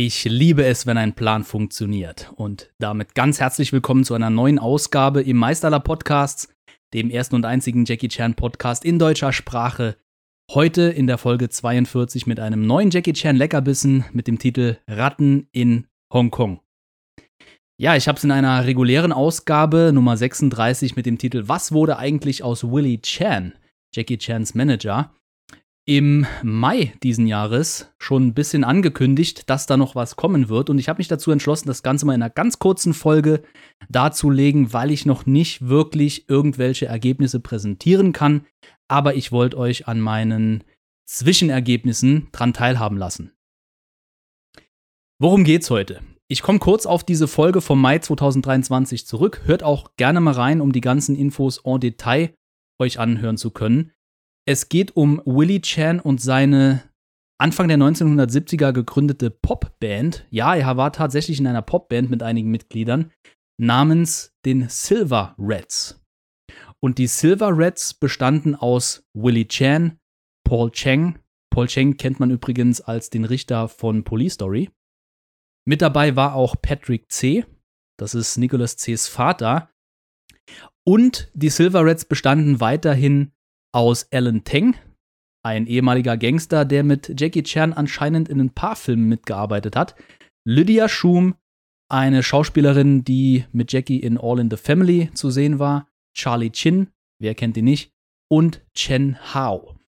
Ich liebe es, wenn ein Plan funktioniert. Und damit ganz herzlich willkommen zu einer neuen Ausgabe im Meisterler Podcasts, dem ersten und einzigen Jackie Chan Podcast in deutscher Sprache. Heute in der Folge 42 mit einem neuen Jackie Chan Leckerbissen mit dem Titel Ratten in Hongkong. Ja, ich habe es in einer regulären Ausgabe Nummer 36 mit dem Titel Was wurde eigentlich aus Willie Chan, Jackie Chans Manager? Im Mai diesen Jahres schon ein bisschen angekündigt, dass da noch was kommen wird. Und ich habe mich dazu entschlossen, das Ganze mal in einer ganz kurzen Folge darzulegen, weil ich noch nicht wirklich irgendwelche Ergebnisse präsentieren kann. Aber ich wollte euch an meinen Zwischenergebnissen dran teilhaben lassen. Worum geht's heute? Ich komme kurz auf diese Folge vom Mai 2023 zurück. Hört auch gerne mal rein, um die ganzen Infos en Detail euch anhören zu können. Es geht um Willie Chan und seine Anfang der 1970er gegründete Popband. Ja, er war tatsächlich in einer Popband mit einigen Mitgliedern namens den Silver Reds. Und die Silver Reds bestanden aus Willie Chan, Paul Cheng. Paul Cheng kennt man übrigens als den Richter von Police Story. Mit dabei war auch Patrick C. Das ist Nicholas C.'s Vater. Und die Silver Reds bestanden weiterhin aus Alan Teng, ein ehemaliger Gangster, der mit Jackie Chan anscheinend in ein paar Filmen mitgearbeitet hat. Lydia Schum, eine Schauspielerin, die mit Jackie in All in the Family zu sehen war. Charlie Chin, wer kennt ihn nicht? Und Chen Hao.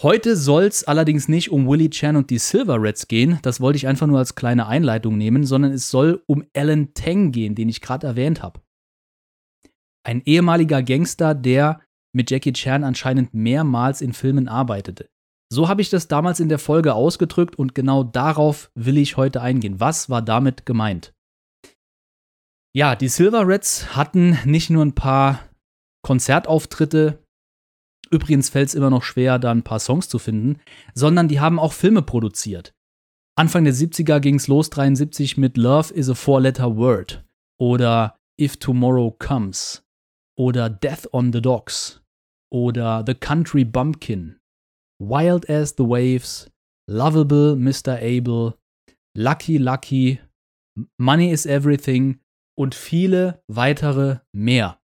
Heute soll es allerdings nicht um Willie Chan und die Silver Reds gehen, das wollte ich einfach nur als kleine Einleitung nehmen, sondern es soll um Alan Teng gehen, den ich gerade erwähnt habe. Ein ehemaliger Gangster, der mit Jackie Chan anscheinend mehrmals in Filmen arbeitete. So habe ich das damals in der Folge ausgedrückt und genau darauf will ich heute eingehen. Was war damit gemeint? Ja, die Silver Reds hatten nicht nur ein paar Konzertauftritte, übrigens fällt es immer noch schwer, da ein paar Songs zu finden, sondern die haben auch Filme produziert. Anfang der 70er ging es los, 73 mit Love is a Four-Letter Word oder If Tomorrow Comes oder Death on the Docks oder The Country Bumpkin, Wild as the Waves, Lovable Mr. Abel, Lucky Lucky, Money is Everything und viele weitere mehr.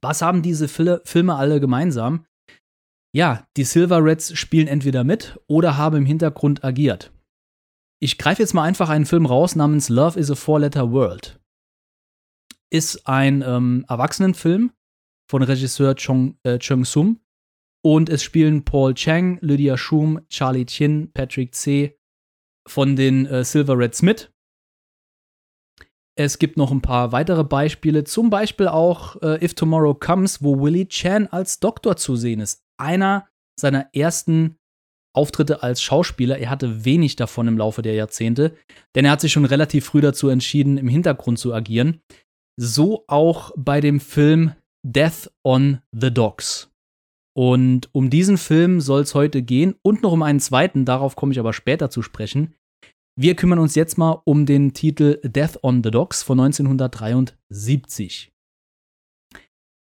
Was haben diese Fil Filme alle gemeinsam? Ja, die Silver Reds spielen entweder mit oder haben im Hintergrund agiert. Ich greife jetzt mal einfach einen Film raus namens Love is a Four-Letter World ist ein ähm, Erwachsenenfilm von Regisseur Chong, äh, Chung Sum. Und es spielen Paul Chang, Lydia Schum, Charlie Chin, Patrick C. von den äh, Silver Reds mit. Es gibt noch ein paar weitere Beispiele, zum Beispiel auch äh, If Tomorrow Comes, wo Willie Chan als Doktor zu sehen ist. Einer seiner ersten Auftritte als Schauspieler. Er hatte wenig davon im Laufe der Jahrzehnte, denn er hat sich schon relativ früh dazu entschieden, im Hintergrund zu agieren. So auch bei dem Film Death on the Docks. Und um diesen Film soll es heute gehen und noch um einen zweiten, darauf komme ich aber später zu sprechen. Wir kümmern uns jetzt mal um den Titel Death on the Docks von 1973.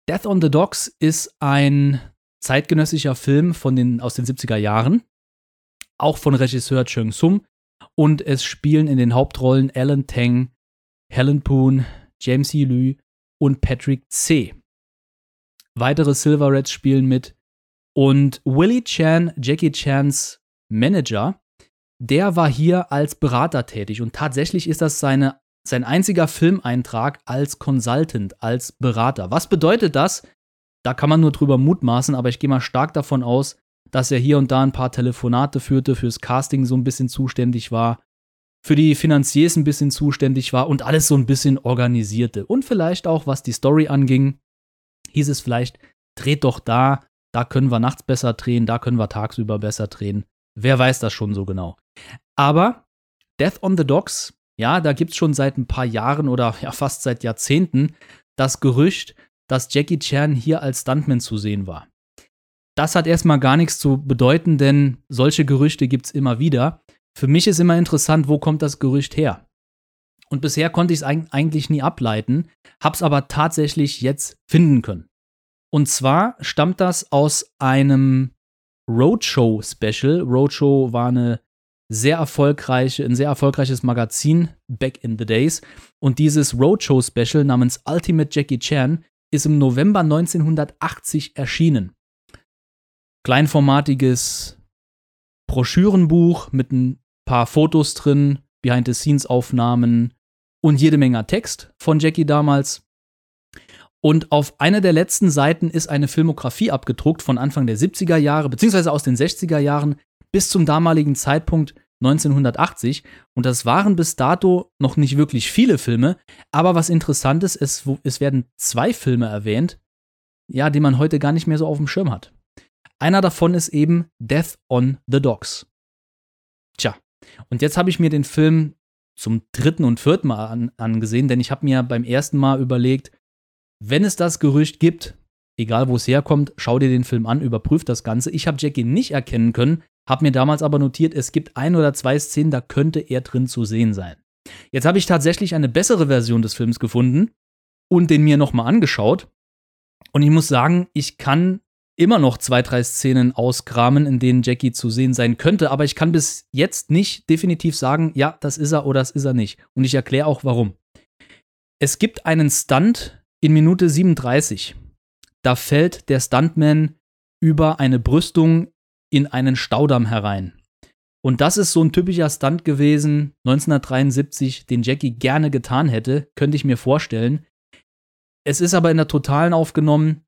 Death on the Docks ist ein zeitgenössischer Film von den, aus den 70er Jahren, auch von Regisseur Chung Sum. Und es spielen in den Hauptrollen Alan Tang, Helen Poon, James E. Lü und Patrick C. Weitere Silver Reds spielen mit. Und Willie Chan, Jackie Chans Manager, der war hier als Berater tätig. Und tatsächlich ist das seine, sein einziger Filmeintrag als Consultant, als Berater. Was bedeutet das? Da kann man nur drüber mutmaßen, aber ich gehe mal stark davon aus, dass er hier und da ein paar Telefonate führte, fürs Casting so ein bisschen zuständig war, für die Finanziers ein bisschen zuständig war und alles so ein bisschen organisierte. Und vielleicht auch, was die Story anging, hieß es vielleicht, dreht doch da, da können wir nachts besser drehen, da können wir tagsüber besser drehen. Wer weiß das schon so genau. Aber Death on the Docks, ja, da gibt es schon seit ein paar Jahren oder ja fast seit Jahrzehnten das Gerücht, dass Jackie Chan hier als Stuntman zu sehen war. Das hat erstmal gar nichts zu bedeuten, denn solche Gerüchte gibt es immer wieder. Für mich ist immer interessant, wo kommt das Gerücht her? Und bisher konnte ich es eigentlich nie ableiten, hab's aber tatsächlich jetzt finden können. Und zwar stammt das aus einem Roadshow-Special. Roadshow war eine sehr erfolgreiche, ein sehr erfolgreiches Magazin back in the days. Und dieses Roadshow-Special namens Ultimate Jackie Chan ist im November 1980 erschienen. Kleinformatiges Broschürenbuch mit ein paar Fotos drin, Behind-the-Scenes-Aufnahmen und jede Menge Text von Jackie damals. Und auf einer der letzten Seiten ist eine Filmografie abgedruckt von Anfang der 70er Jahre, beziehungsweise aus den 60er Jahren bis zum damaligen Zeitpunkt 1980. Und das waren bis dato noch nicht wirklich viele Filme. Aber was interessant ist, es, es werden zwei Filme erwähnt, ja, die man heute gar nicht mehr so auf dem Schirm hat. Einer davon ist eben Death on the Docks. Tja, und jetzt habe ich mir den Film zum dritten und vierten Mal an, angesehen, denn ich habe mir beim ersten Mal überlegt, wenn es das Gerücht gibt, egal wo es herkommt, schau dir den Film an, überprüf das Ganze. Ich habe Jackie nicht erkennen können, habe mir damals aber notiert, es gibt ein oder zwei Szenen, da könnte er drin zu sehen sein. Jetzt habe ich tatsächlich eine bessere Version des Films gefunden und den mir nochmal angeschaut. Und ich muss sagen, ich kann immer noch zwei, drei Szenen auskramen, in denen Jackie zu sehen sein könnte, aber ich kann bis jetzt nicht definitiv sagen, ja, das ist er oder das ist er nicht. Und ich erkläre auch warum. Es gibt einen Stunt in Minute 37. Da fällt der Stuntman über eine Brüstung in einen Staudamm herein. Und das ist so ein typischer Stunt gewesen, 1973, den Jackie gerne getan hätte, könnte ich mir vorstellen. Es ist aber in der Totalen aufgenommen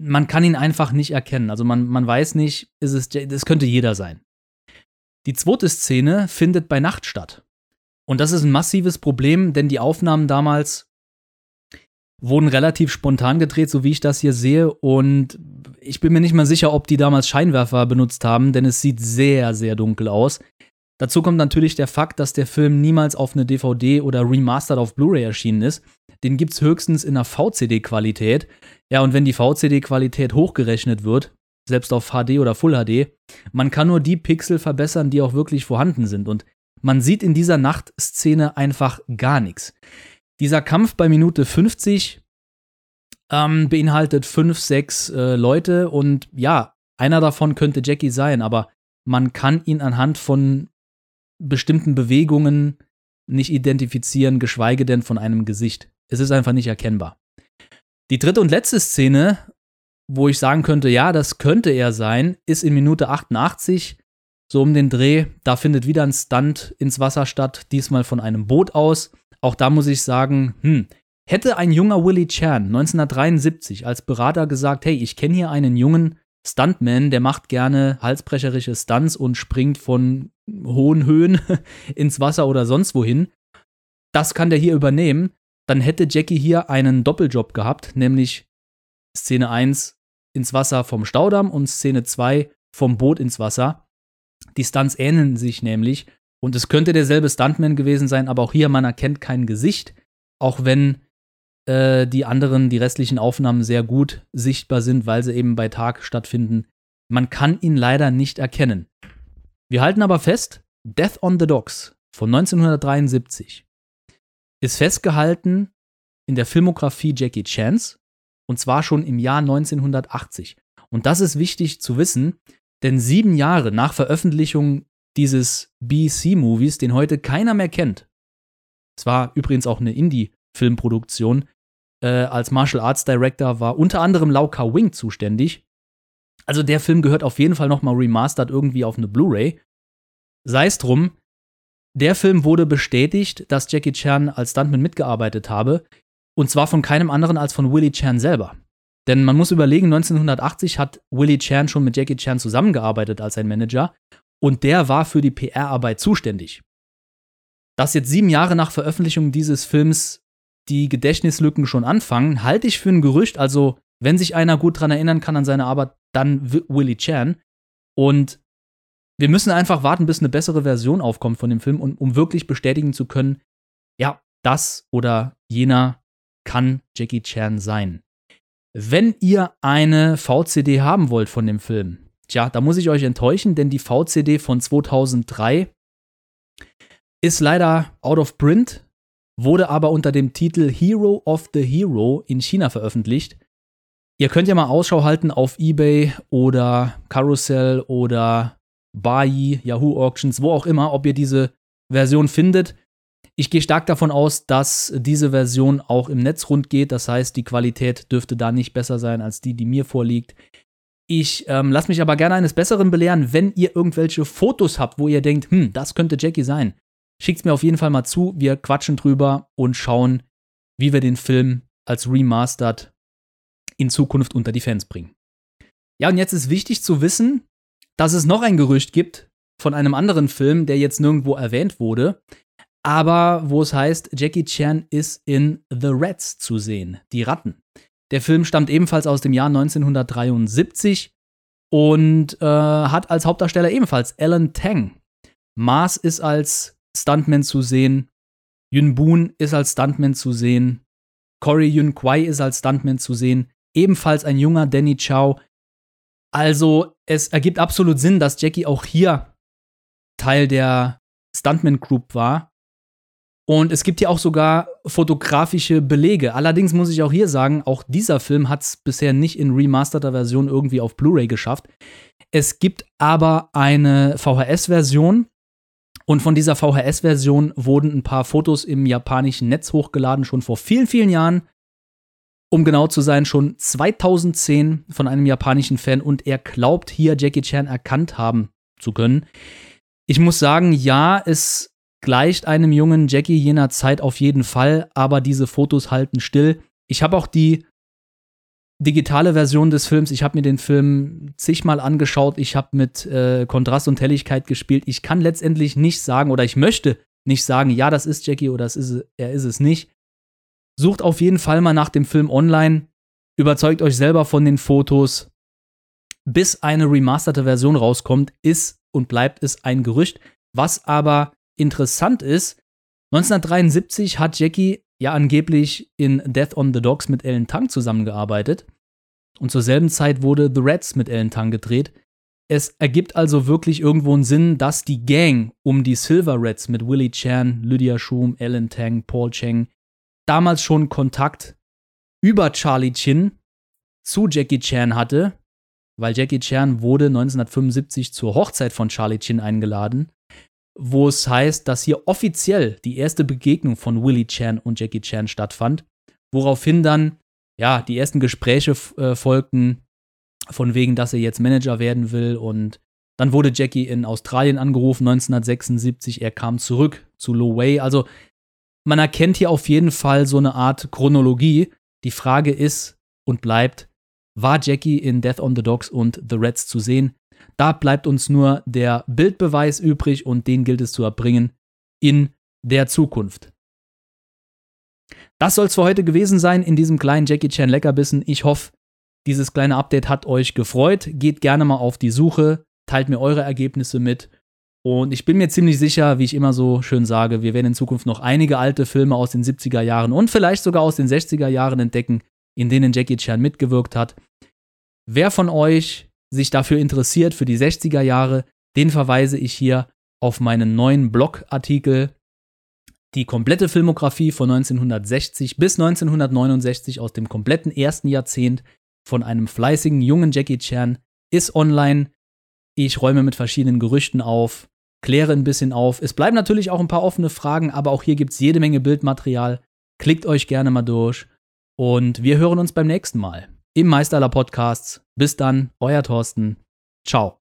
man kann ihn einfach nicht erkennen. Also man, man weiß nicht, ist es, das könnte jeder sein. Die zweite Szene findet bei Nacht statt. Und das ist ein massives Problem, denn die Aufnahmen damals wurden relativ spontan gedreht, so wie ich das hier sehe. Und ich bin mir nicht mal sicher, ob die damals Scheinwerfer benutzt haben, denn es sieht sehr, sehr dunkel aus. Dazu kommt natürlich der Fakt, dass der Film niemals auf eine DVD oder remastered auf Blu-ray erschienen ist. Den gibt es höchstens in einer VCD-Qualität. Ja, und wenn die VCD-Qualität hochgerechnet wird, selbst auf HD oder Full HD, man kann nur die Pixel verbessern, die auch wirklich vorhanden sind. Und man sieht in dieser Nachtszene einfach gar nichts. Dieser Kampf bei Minute 50 ähm, beinhaltet fünf, sechs äh, Leute und ja, einer davon könnte Jackie sein, aber man kann ihn anhand von bestimmten Bewegungen nicht identifizieren, geschweige denn von einem Gesicht. Es ist einfach nicht erkennbar. Die dritte und letzte Szene, wo ich sagen könnte, ja, das könnte er sein, ist in Minute 88, so um den Dreh. Da findet wieder ein Stunt ins Wasser statt, diesmal von einem Boot aus. Auch da muss ich sagen, hm, hätte ein junger Willie Chan 1973 als Berater gesagt, hey, ich kenne hier einen jungen Stuntman, der macht gerne halsbrecherische Stunts und springt von hohen Höhen ins Wasser oder sonst wohin. Das kann der hier übernehmen. Dann hätte Jackie hier einen Doppeljob gehabt, nämlich Szene 1 ins Wasser vom Staudamm und Szene 2 vom Boot ins Wasser. Die Stunts ähneln sich nämlich und es könnte derselbe Stuntman gewesen sein, aber auch hier man erkennt kein Gesicht, auch wenn äh, die anderen, die restlichen Aufnahmen sehr gut sichtbar sind, weil sie eben bei Tag stattfinden. Man kann ihn leider nicht erkennen. Wir halten aber fest, Death on the Docks von 1973 ist festgehalten in der Filmografie Jackie Chans und zwar schon im Jahr 1980. Und das ist wichtig zu wissen, denn sieben Jahre nach Veröffentlichung dieses BC-Movies, den heute keiner mehr kennt, es war übrigens auch eine Indie-Filmproduktion, äh, als Martial Arts Director war unter anderem Lau Ka Wing zuständig. Also der Film gehört auf jeden Fall nochmal remastered irgendwie auf eine Blu-ray. Sei es drum, der Film wurde bestätigt, dass Jackie Chan als Stuntman mitgearbeitet habe. Und zwar von keinem anderen als von Willie Chan selber. Denn man muss überlegen, 1980 hat Willie Chan schon mit Jackie Chan zusammengearbeitet als sein Manager. Und der war für die PR-Arbeit zuständig. Dass jetzt sieben Jahre nach Veröffentlichung dieses Films die Gedächtnislücken schon anfangen, halte ich für ein Gerücht. Also, wenn sich einer gut dran erinnern kann an seine Arbeit, dann Willie Chan. Und wir müssen einfach warten, bis eine bessere Version aufkommt von dem Film, um, um wirklich bestätigen zu können, ja, das oder jener kann Jackie Chan sein. Wenn ihr eine VCD haben wollt von dem Film, tja, da muss ich euch enttäuschen, denn die VCD von 2003 ist leider out of print wurde aber unter dem Titel Hero of the Hero in China veröffentlicht. Ihr könnt ja mal Ausschau halten auf eBay oder Carousel oder Bayi, Yahoo Auctions, wo auch immer, ob ihr diese Version findet. Ich gehe stark davon aus, dass diese Version auch im Netz rund geht. Das heißt, die Qualität dürfte da nicht besser sein als die, die mir vorliegt. Ich ähm, lasse mich aber gerne eines Besseren belehren, wenn ihr irgendwelche Fotos habt, wo ihr denkt, hm, das könnte Jackie sein. Schickt es mir auf jeden Fall mal zu. Wir quatschen drüber und schauen, wie wir den Film als Remastered in Zukunft unter die Fans bringen. Ja, und jetzt ist wichtig zu wissen, dass es noch ein Gerücht gibt von einem anderen Film, der jetzt nirgendwo erwähnt wurde, aber wo es heißt, Jackie Chan ist in The Rats zu sehen, die Ratten. Der Film stammt ebenfalls aus dem Jahr 1973 und äh, hat als Hauptdarsteller ebenfalls Alan Tang. Mars ist als Stuntman zu sehen, Yun Boon ist als Stuntman zu sehen, Corey Yun Kwai ist als Stuntman zu sehen, ebenfalls ein junger Danny Chow, also, es ergibt absolut Sinn, dass Jackie auch hier Teil der Stuntman Group war. Und es gibt hier auch sogar fotografische Belege. Allerdings muss ich auch hier sagen, auch dieser Film hat es bisher nicht in remasterter Version irgendwie auf Blu-ray geschafft. Es gibt aber eine VHS-Version. Und von dieser VHS-Version wurden ein paar Fotos im japanischen Netz hochgeladen, schon vor vielen, vielen Jahren um genau zu sein, schon 2010 von einem japanischen Fan und er glaubt hier Jackie Chan erkannt haben zu können. Ich muss sagen, ja, es gleicht einem jungen Jackie jener Zeit auf jeden Fall, aber diese Fotos halten still. Ich habe auch die digitale Version des Films, ich habe mir den Film zigmal angeschaut, ich habe mit äh, Kontrast und Helligkeit gespielt. Ich kann letztendlich nicht sagen oder ich möchte nicht sagen, ja, das ist Jackie oder das ist, er ist es nicht. Sucht auf jeden Fall mal nach dem Film online. Überzeugt euch selber von den Fotos. Bis eine remasterte Version rauskommt, ist und bleibt es ein Gerücht. Was aber interessant ist, 1973 hat Jackie ja angeblich in Death on the Dogs mit Ellen Tang zusammengearbeitet. Und zur selben Zeit wurde The Reds mit Ellen Tang gedreht. Es ergibt also wirklich irgendwo einen Sinn, dass die Gang um die Silver Reds mit Willie Chan, Lydia Schum, Ellen Tang, Paul Cheng damals schon Kontakt über Charlie Chin zu Jackie Chan hatte, weil Jackie Chan wurde 1975 zur Hochzeit von Charlie Chin eingeladen, wo es heißt, dass hier offiziell die erste Begegnung von Willie Chan und Jackie Chan stattfand, woraufhin dann ja die ersten Gespräche äh, folgten von wegen, dass er jetzt Manager werden will und dann wurde Jackie in Australien angerufen 1976, er kam zurück zu Lo Wei, also man erkennt hier auf jeden Fall so eine Art Chronologie. Die Frage ist und bleibt, war Jackie in Death on the Dogs und The Reds zu sehen? Da bleibt uns nur der Bildbeweis übrig und den gilt es zu erbringen in der Zukunft. Das soll es für heute gewesen sein in diesem kleinen Jackie Chan Leckerbissen. Ich hoffe, dieses kleine Update hat euch gefreut. Geht gerne mal auf die Suche, teilt mir eure Ergebnisse mit und ich bin mir ziemlich sicher, wie ich immer so schön sage, wir werden in Zukunft noch einige alte Filme aus den 70er Jahren und vielleicht sogar aus den 60er Jahren entdecken, in denen Jackie Chan mitgewirkt hat. Wer von euch sich dafür interessiert, für die 60er Jahre, den verweise ich hier auf meinen neuen Blogartikel. Die komplette Filmografie von 1960 bis 1969 aus dem kompletten ersten Jahrzehnt von einem fleißigen jungen Jackie Chan ist online. Ich räume mit verschiedenen Gerüchten auf, kläre ein bisschen auf. Es bleiben natürlich auch ein paar offene Fragen, aber auch hier gibt es jede Menge Bildmaterial. Klickt euch gerne mal durch. Und wir hören uns beim nächsten Mal im Meisterler Podcasts. Bis dann, euer Thorsten. Ciao.